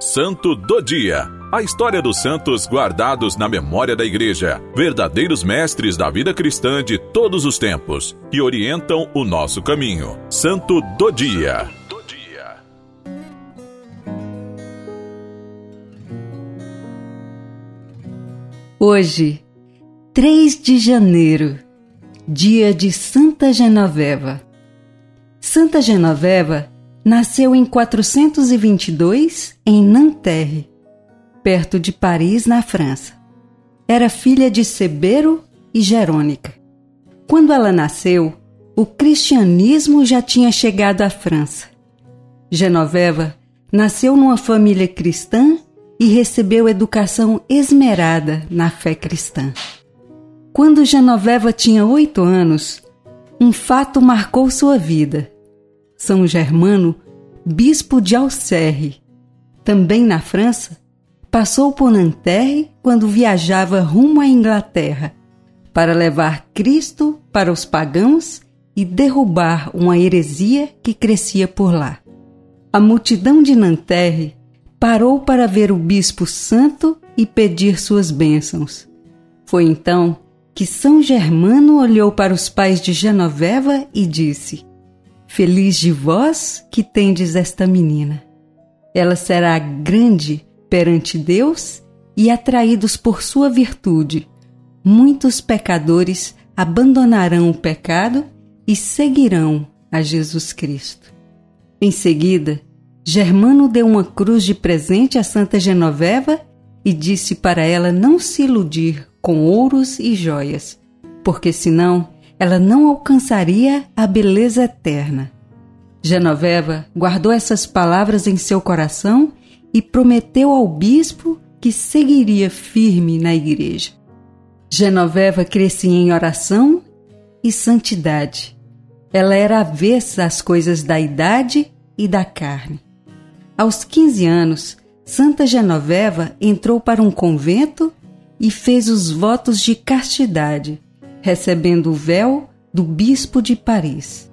Santo do Dia. A história dos santos guardados na memória da Igreja, verdadeiros mestres da vida cristã de todos os tempos, que orientam o nosso caminho. Santo do Dia. Hoje, 3 de janeiro, dia de Santa Genoveva. Santa Genoveva nasceu em 422 em Nanterre, perto de Paris, na França. Era filha de Sebero e Jerônica. Quando ela nasceu, o cristianismo já tinha chegado à França. Genoveva nasceu numa família cristã e recebeu educação esmerada na fé cristã. Quando Genoveva tinha oito anos, um fato marcou sua vida. São Germano, bispo de Auxerre, também na França, passou por Nanterre quando viajava rumo à Inglaterra para levar Cristo para os pagãos e derrubar uma heresia que crescia por lá. A multidão de Nanterre parou para ver o bispo santo e pedir suas bênçãos. Foi então que São Germano olhou para os pais de Genoveva e disse: Feliz de vós que tendes esta menina. Ela será grande perante Deus e, atraídos por sua virtude, muitos pecadores abandonarão o pecado e seguirão a Jesus Cristo. Em seguida, Germano deu uma cruz de presente a Santa Genoveva e disse para ela não se iludir com ouros e joias, porque senão ela não alcançaria a beleza eterna. Genoveva guardou essas palavras em seu coração e prometeu ao bispo que seguiria firme na igreja. Genoveva crescia em oração e santidade. Ela era avessa às coisas da idade e da carne. Aos 15 anos, Santa Genoveva entrou para um convento e fez os votos de castidade recebendo o véu do bispo de Paris.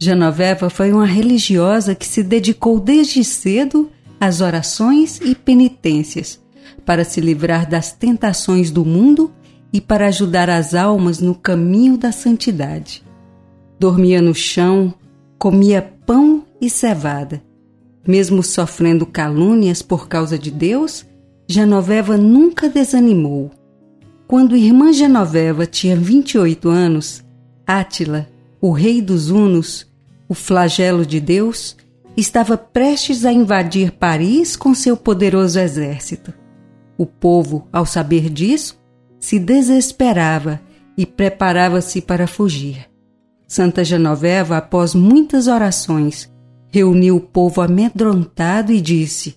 Genoveva foi uma religiosa que se dedicou desde cedo às orações e penitências para se livrar das tentações do mundo e para ajudar as almas no caminho da santidade. Dormia no chão, comia pão e cevada. Mesmo sofrendo calúnias por causa de Deus, Genoveva nunca desanimou quando irmã Genoveva tinha 28 anos, Átila, o rei dos Hunos, o flagelo de Deus, estava prestes a invadir Paris com seu poderoso exército. O povo, ao saber disso, se desesperava e preparava-se para fugir. Santa Genoveva, após muitas orações, reuniu o povo amedrontado e disse: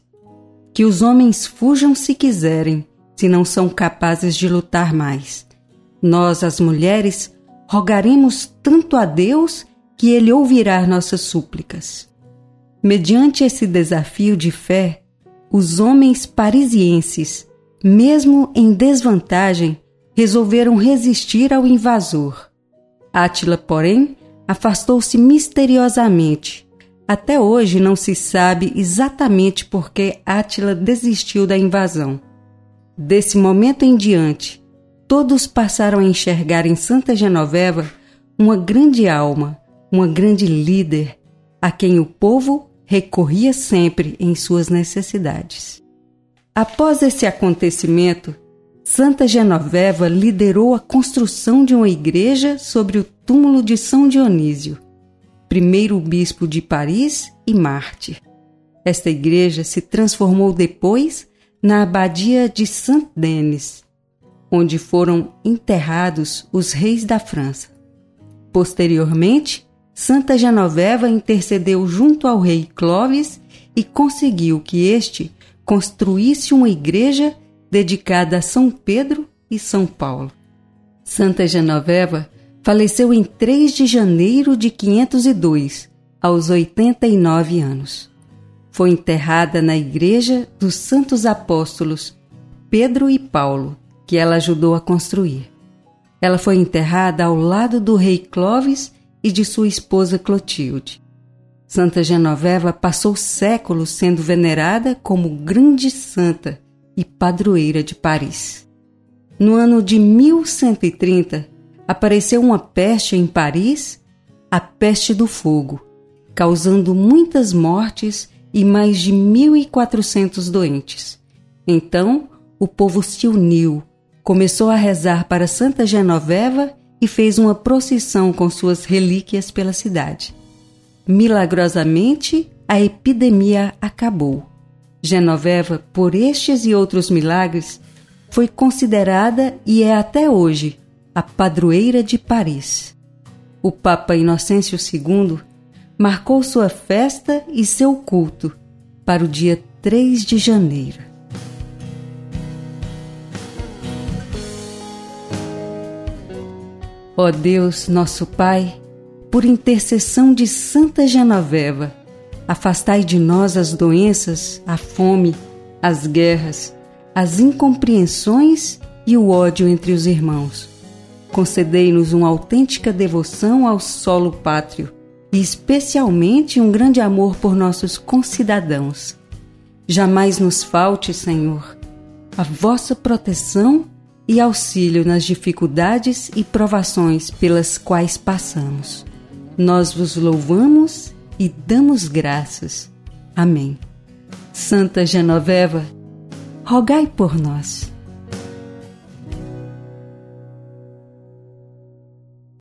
Que os homens fujam se quiserem, se não são capazes de lutar mais. Nós, as mulheres, rogaremos tanto a Deus que Ele ouvirá nossas súplicas. Mediante esse desafio de fé, os homens parisienses, mesmo em desvantagem, resolveram resistir ao invasor. Átila, porém, afastou-se misteriosamente. Até hoje não se sabe exatamente por que Átila desistiu da invasão. Desse momento em diante, todos passaram a enxergar em Santa Genoveva uma grande alma, uma grande líder, a quem o povo recorria sempre em suas necessidades. Após esse acontecimento, Santa Genoveva liderou a construção de uma igreja sobre o túmulo de São Dionísio, primeiro bispo de Paris e mártir. Esta igreja se transformou depois na abadia de Saint-Denis, onde foram enterrados os reis da França. Posteriormente, Santa Genoveva intercedeu junto ao rei Clovis e conseguiu que este construísse uma igreja dedicada a São Pedro e São Paulo. Santa Genoveva faleceu em 3 de janeiro de 502, aos 89 anos. Foi enterrada na igreja dos Santos Apóstolos Pedro e Paulo, que ela ajudou a construir. Ela foi enterrada ao lado do rei Clovis e de sua esposa Clotilde. Santa Genoveva passou séculos sendo venerada como grande santa e padroeira de Paris. No ano de 1130, apareceu uma peste em Paris, a peste do fogo, causando muitas mortes e mais de 1.400 doentes. Então, o povo se uniu, começou a rezar para Santa Genoveva e fez uma procissão com suas relíquias pela cidade. Milagrosamente, a epidemia acabou. Genoveva, por estes e outros milagres, foi considerada e é até hoje a padroeira de Paris. O Papa Inocêncio II marcou sua festa e seu culto para o dia 3 de janeiro. Ó Deus, nosso Pai, por intercessão de Santa Genoveva, afastai de nós as doenças, a fome, as guerras, as incompreensões e o ódio entre os irmãos. Concedei-nos uma autêntica devoção ao solo pátrio e especialmente um grande amor por nossos concidadãos. Jamais nos falte, Senhor, a vossa proteção e auxílio nas dificuldades e provações pelas quais passamos. Nós vos louvamos e damos graças. Amém. Santa Genoveva, rogai por nós.